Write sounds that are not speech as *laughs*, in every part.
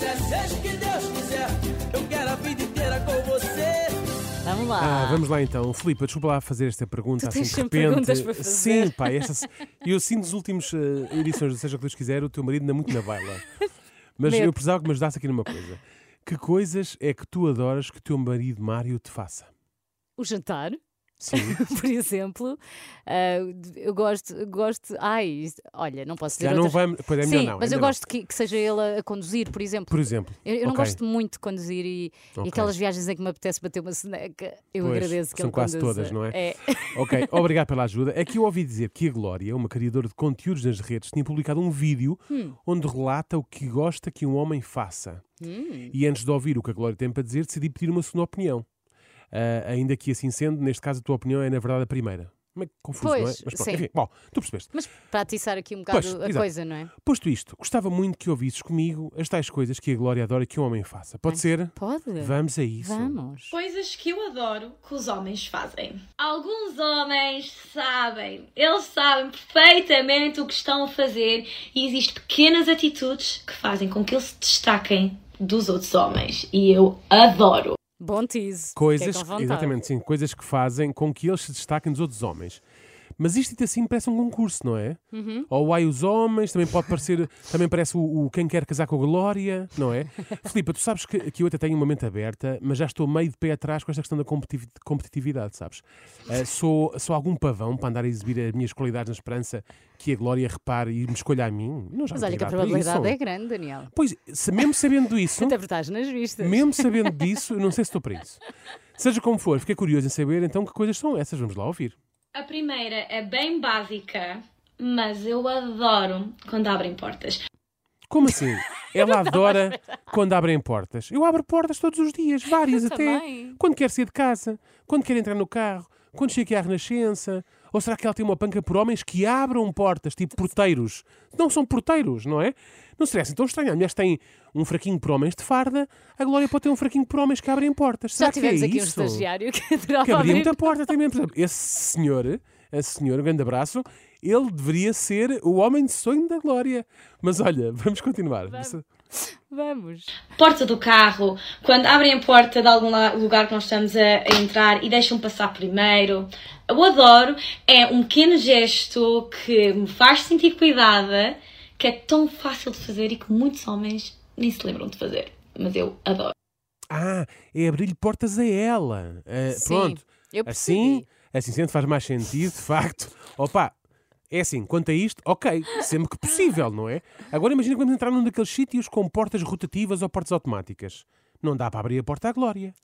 quiser, seja o que Deus quiser. Eu quero a vida inteira com você. Vamos lá. Ah, vamos lá então. Filipe, desculpa lá fazer esta pergunta Tu assim de repente. perguntas para fazer. Sim, pá, esta... eu sinto nos últimos eh, edições do Seja o que Deus quiser, o teu marido anda muito na baila. Mas Medo. eu precisava que me ajudasse aqui numa coisa. Que coisas é que tu adoras que o teu marido Mário te faça? O jantar. *laughs* por exemplo. ah, eu gosto, gosto. Ai, olha, não posso dizer Já não outras- vamos. Pois é Sim, não. é mas eu melhor não. gosto que, que seja ele a, conduzir, por exemplo. Por exemplo. Eu, eu não Ok. gosto muito de conduzir e, e Ok. aquelas viagens em que me apetece bater uma soneca, eu Pois, agradeço que são ele quase conduza. todas, não é? É. Ok, *laughs* obrigado pela ajuda. É que eu ouvi dizer que a Glória, uma criadora de conteúdos nas redes, tinha publicado um vídeo Hum. onde relata o que gosta que um homem faça. Hum. E antes de ouvir o que a Glória tem para dizer, decidi pedir uma segunda opinião. Ah, ainda que assim sendo, neste caso a tua opinião é na verdade a primeira. Mas confuso, não é? Pois, Mas pronto, sim. enfim, bom, tu percebeste. Mas para atiçar aqui um bocado Pois, a exato. coisa, não é? Posto isto, gostava muito que ouvisses comigo as tais coisas que a Glória adora que um homem faça. Pode ser? Pode? Vamos a isso. Vamos. Coisas que eu adoro que os homens fazem. Alguns homens sabem, eles sabem perfeitamente o que estão a fazer e existem pequenas atitudes que fazem com que eles se destaquem dos outros homens. E eu adoro. Bom tease. Coisas, exatamente, sim, coisas que fazem com que eles se destaquem dos outros homens. Mas isto dito assim parece um concurso, não é? Uhum. Ou ai os homens, também pode parecer, também parece o, o quem quer casar com a Glória, não é? *laughs* Filipa, tu sabes que, que eu até tenho uma mente aberta, mas já estou meio de pé atrás com esta questão da competitiv- competitividade, sabes? Ah, sou, sou algum pavão para andar a exibir as minhas qualidades na esperança que a Glória repare e me escolha a mim? Não, já Mas olha que a probabilidade é grande, Daniel. Pois, se, mesmo sabendo *laughs* isso, Até estás nas vistas. mesmo sabendo *laughs* disso, eu não sei se estou para isso. Seja como for, fiquei curioso em saber então que coisas são essas. Vamos lá ouvir. A primeira é bem básica, mas eu adoro quando abrem portas. Como assim? Ela adora quando abrem portas. Eu abro portas todos os dias, várias *laughs* até. Também. Quando quer sair de casa, quando quer entrar no carro, quando chega aqui à Renascença. Ou será que ela tem uma panca por homens que abram portas, tipo porteiros? Não são porteiros, não é? Não seria assim tão estranho. A mulher tem um fraquinho por homens de farda, a Glória pode ter um fraquinho por homens que abrem portas. Já Será que é tivemos aqui um isso? estagiário que adorava *laughs* que abria muita porta também. Por exemplo, esse senhor, esse senhor, um grande abraço, ele deveria ser o homem de sonho da Glória. Mas olha, vamos continuar. Vamos. Porta do carro, quando abrem a porta de algum lugar que nós estamos a, a entrar e deixam passar primeiro. Eu adoro, é um pequeno gesto que me faz sentir cuidada, que é tão fácil de fazer e que muitos homens nem se lembram de fazer. Mas eu adoro. Ah, é abrir-lhe portas a ela. Ah, Sim, pronto. eu Assim, percebi. assim sendo faz mais sentido, de facto. Opa, é assim, quanto a isto, ok, sempre que possível, não é? Agora imagina que vamos entrar num daqueles sítios com portas rotativas ou portas automáticas. Não dá para abrir a porta à Glória.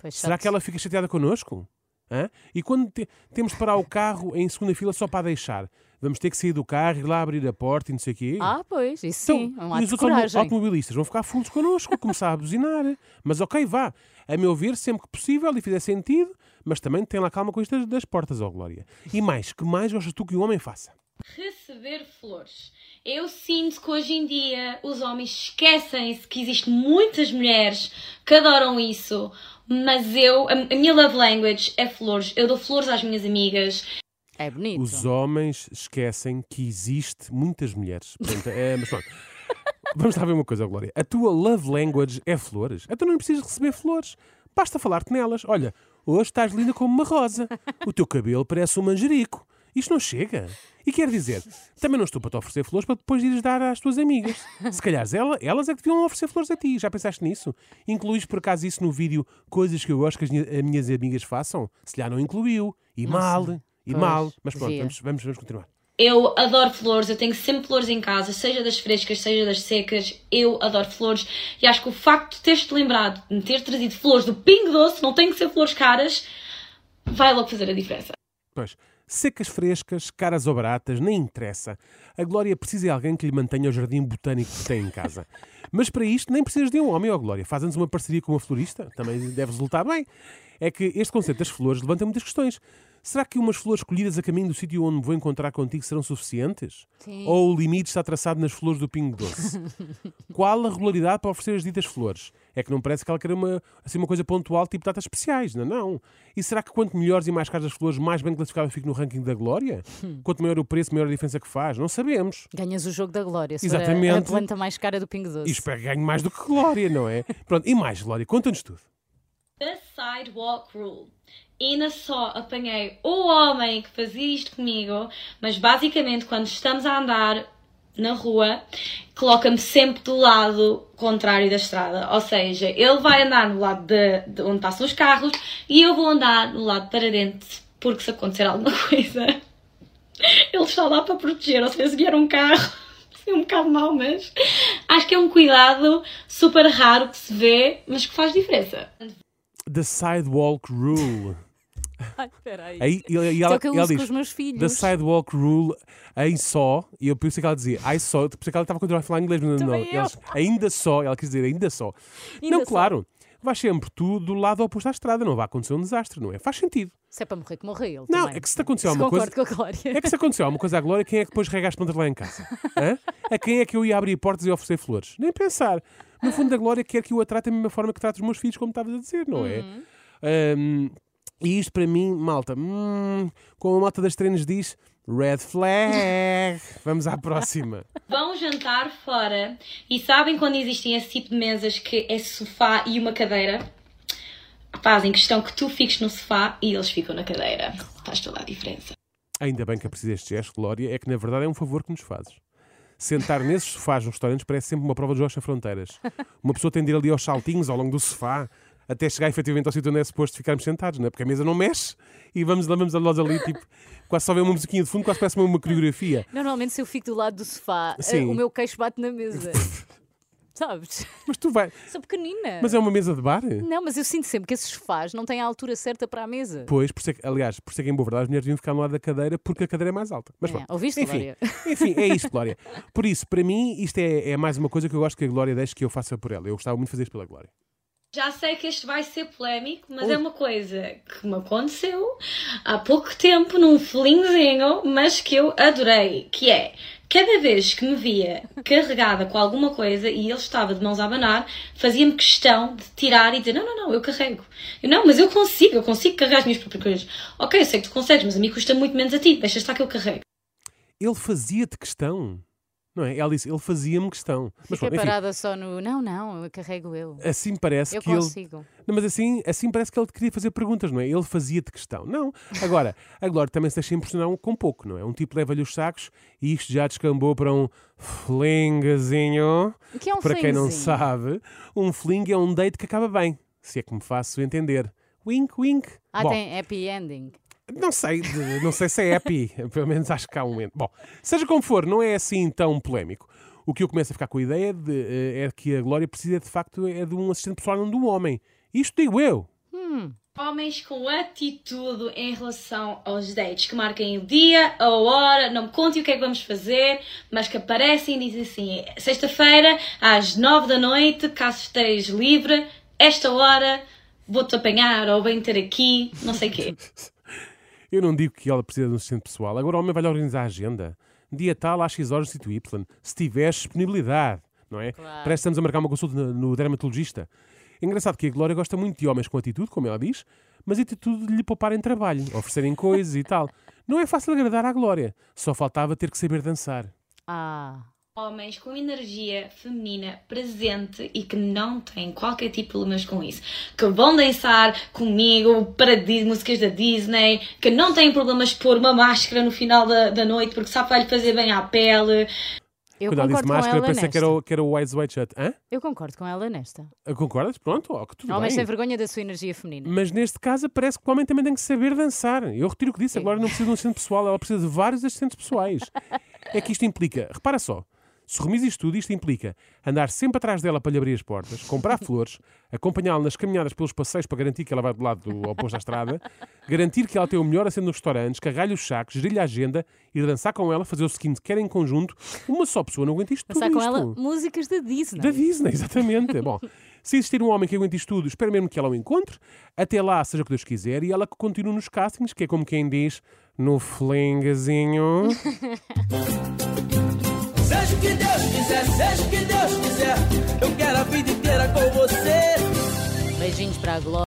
Pois Será que ela fica chateada connosco? Hã? E quando te- temos de parar o carro em segunda fila só para deixar? Vamos ter que sair do carro, ir lá abrir a porta e não sei o quê? Ah, pois, isso sim. É um e os outros automobilistas vão ficar fulos connosco, começar a buzinar. Mas ok, vá. A meu ver, sempre que possível e fizer sentido, mas também tem lá calma com isto das, das portas, ó Glória. E mais, que mais gostas tu que um homem faça? Receber flores. Eu sinto que hoje em dia os homens esquecem-se que existem muitas mulheres que adoram isso, mas eu, a, a minha love language é flores. Eu dou flores às minhas amigas. É bonito. Os homens esquecem que existe muitas mulheres. Portanto, é, mas pronto. *laughs* Vamos lá ver uma coisa, Glória. A tua love language é flores. Então não precisas receber flores. Basta falar-te nelas. Olha, hoje estás linda como uma rosa. O teu cabelo parece um manjerico. Isto não chega. E quer dizer, também não estou para te oferecer flores para depois ires dar às tuas amigas. Se calhar ela- elas é que deviam oferecer flores a ti. Já pensaste nisso? Incluís por acaso isso no vídeo coisas que eu gosto que as minha- as minhas amigas façam? Se calhar não incluiu. E mal. E mal. Mas pronto, vamos, vamos, vamos continuar. Eu adoro flores, eu tenho sempre flores em casa, seja das frescas, seja das secas. Eu adoro flores e acho que o facto de teres-te lembrado de ter trazido flores do Pingo Doce, não tem que ser flores caras, vai logo fazer a diferença. Pois, secas, frescas, caras ou baratas, nem interessa. A Glória precisa de alguém que lhe mantenha o jardim botânico que tem em casa. *laughs* Mas para isto nem precisas de um homem, ó Glória. Faz-nos uma parceria com uma florista, também deve resultar bem. É que este conceito das flores levanta muitas questões. Será que umas flores escolhidas a caminho do sítio onde me vou encontrar contigo serão suficientes? Sim. Ou o limite está traçado nas flores do Pingo Doce? *laughs* Qual a regularidade para oferecer as ditas flores? É que não parece que ela queira uma, assim, uma coisa pontual, tipo datas especiais, não, é? não. E será que quanto melhores e mais caras as flores, mais bem classificado eu fico no ranking da glória? *laughs* Quanto maior o preço, maior a diferença que faz? Não sabemos. Ganhas o jogo da glória. Se for a- a Exatamente. planta mais cara do Pingo Doce. E espero que ganhe mais do que glória, não é? *laughs* Pronto, e mais, Glória, conta-nos tudo. Sidewalk Rule. Ainda só apanhei o homem que fazia isto comigo, mas basicamente quando estamos a andar na rua, coloca-me sempre do lado contrário da estrada. Ou seja, ele vai andar no lado de, de onde passam os carros e eu vou andar no lado para dentro, porque se acontecer alguma *laughs* coisa, ele está lá para proteger. Ou seja, se vier um carro, *laughs* é um bocado mau, mas acho que é um cuidado super raro que se vê, mas que faz diferença. The Sidewalk Rule. *laughs* Ai, peraí. Aí, e, e Isso é ela, que eu e ela diz, com os meus filhos. The Sidewalk Rule em só, e eu pensei que ela dizia I saw, pensei que ela estava a continuar a falar inglês, mas não, ainda só, ela quis dizer ainda só. Ainda não, só. claro, vai sempre tu do lado oposto à estrada, não vai acontecer um desastre, não é? Faz sentido. Se é para morrer, que morre ele. Não, também. é que se te acontecer Se alguma coisa. concordo com a Glória. É que se aconteceu alguma coisa à Glória, quem é que depois rega as plantas lá em casa? *laughs* Hã? A quem é que eu ia abrir portas e oferecer flores? Nem pensar. No fundo, a Glória quer que eu a trate da mesma forma que trato os meus filhos, como estavas a dizer, não é? Uhum. Hum, e isto para mim, malta, hum, como a malta das treinos diz, red flag. *laughs* Vamos à próxima. Vão jantar fora e sabem quando existem esse tipo de mesas que é sofá e uma cadeira? Fazem questão que tu fiques no sofá e eles ficam na cadeira. Faz toda a diferença. Ainda bem que aprecio este gesto, Glória, é que na verdade é um favor que nos fazes. Sentar nesses sofás nos restaurantes parece sempre uma prova de sem fronteiras. Uma pessoa tem de ir ali aos saltinhos ao longo do sofá até chegar efetivamente ao sítio onde é suposto ficarmos sentados, não é? Porque a mesa não mexe e vamos, vamos a nós ali, tipo, quase só vê uma musiquinha de fundo, quase parece uma, uma coreografia. Normalmente, se eu fico do lado do sofá, eh, Sim. o meu queixo bate na mesa. *laughs* Sabes? *laughs* Mas tu vai. Sou pequenina. Mas é uma mesa de bar? Não, mas eu sinto sempre que esses sofás não têm a altura certa para a mesa. Pois, por isso é que, aliás, por isso é que em boa verdade as mulheres deviam ficar no lado da cadeira porque a cadeira é mais alta. Mas É, pronto. ouviste, enfim, Glória? *laughs* enfim, é isto, Glória. Por isso, para mim, isto é, é mais uma coisa que eu gosto que a Glória deixe que eu faça por ela. Eu gostava muito de fazer isto pela Glória. Já sei que este vai ser polémico, mas Ui. é uma coisa que me aconteceu há pouco tempo num felinzinho, mas que eu adorei, que é cada vez que me via carregada com alguma coisa e ele estava de mãos a abanar, fazia-me questão de tirar e dizer, não, não, não, eu carrego. Eu, não, mas eu consigo, eu consigo carregar as minhas próprias coisas. Ok, eu sei que tu consegues, mas a mim custa muito menos a ti, deixa estar que eu carrego. Ele fazia-te questão. Não é? Ela disse, ele fazia-me questão. Mas Fiquei pronto, enfim, parada só no. Não, não, eu carrego eu. assim parece Eu que ele. consigo. Não, mas assim, assim parece que ele te queria fazer perguntas, não é? Ele fazia-te questão. Não. Agora, a Glória também se deixa impressionar um- com pouco, não é? Um tipo leva-lhe os sacos e isto já descambou para um flingazinho. Que é um para quem não sabe, um fling é um date que acaba bem. Se é que me faço entender. Wink, wink. Ah, Bom, tem happy ending. Não sei, não sei se é happy. *laughs* Pelo menos acho que há um momento. Bom, seja como for, não é assim tão polémico. O que eu começo a ficar com a ideia de, eh, é que a Glória precisa de facto é de um assistente pessoal, não de um homem. Isto digo eu. Homens com atitude em relação aos dates, que marquem o dia, a hora, não me contem o que é que vamos fazer, mas que aparecem e dizem assim: sexta-feira, às nove da noite, caso estejas livre, esta hora vou-te apanhar ou bem ter aqui, não sei o quê. *laughs* Eu não digo que ela precisa de um assistente pessoal. Agora o homem vai-lhe organizar a agenda. Dia tal, às X horas, sítio Y. Se tiver disponibilidade, não é? Claro. Parece que estamos a marcar uma consulta no, no dermatologista. É engraçado que a Glória gosta muito de homens com atitude, como ela diz, mas atitude de lhe pouparem trabalho, oferecerem coisas e tal. Não é fácil agradar à Glória. Só faltava ter que saber dançar. Ah. Homens com energia feminina presente e que não têm qualquer tipo de problemas com isso. Que vão dançar comigo para Dis- músicas da Disney, que não têm problemas de pôr uma máscara no final da, da noite porque sabe que vai lhe fazer bem à pele. Eu Quando ela disse concordo com máscara, ela pensei nesta. que era, o, que era o Eyes Wide Shut. Hã? Eu concordo com ela nesta. Concordas? Pronto, ó, que tudo Homens bem. sem vergonha da sua energia feminina. Mas neste caso parece que o homem também tem que saber dançar. Eu retiro o que disse, a Glória não precisa de um assistente pessoal, ela precisa de vários assistentes pessoais. *laughs* É que isto implica, repara só, se remis isto tudo, isto implica andar sempre atrás dela para lhe abrir as portas, comprar *laughs* flores, acompanhá-la nas caminhadas pelos passeios para garantir que ela vai do lado do oposto à estrada, garantir que ela tem o melhor assento nos restaurantes, carregar-lhe os sacos, gerir-lhe a agenda, ir dançar com ela, fazer o seguinte, quer em conjunto, uma só pessoa não aguenta isto tudo com isto. ela músicas da Disney. Da Disney, exatamente. Bom, Se existir um homem que aguente isto tudo, espero mesmo que ela o encontre. Até lá, seja o que Deus quiser. E ela que continue nos castings, que é como quem diz, no flingazinho. *laughs* Seja o que Deus quiser, seja o que Deus quiser. Eu quero a vida inteira com você. Beijinhos para a Glória.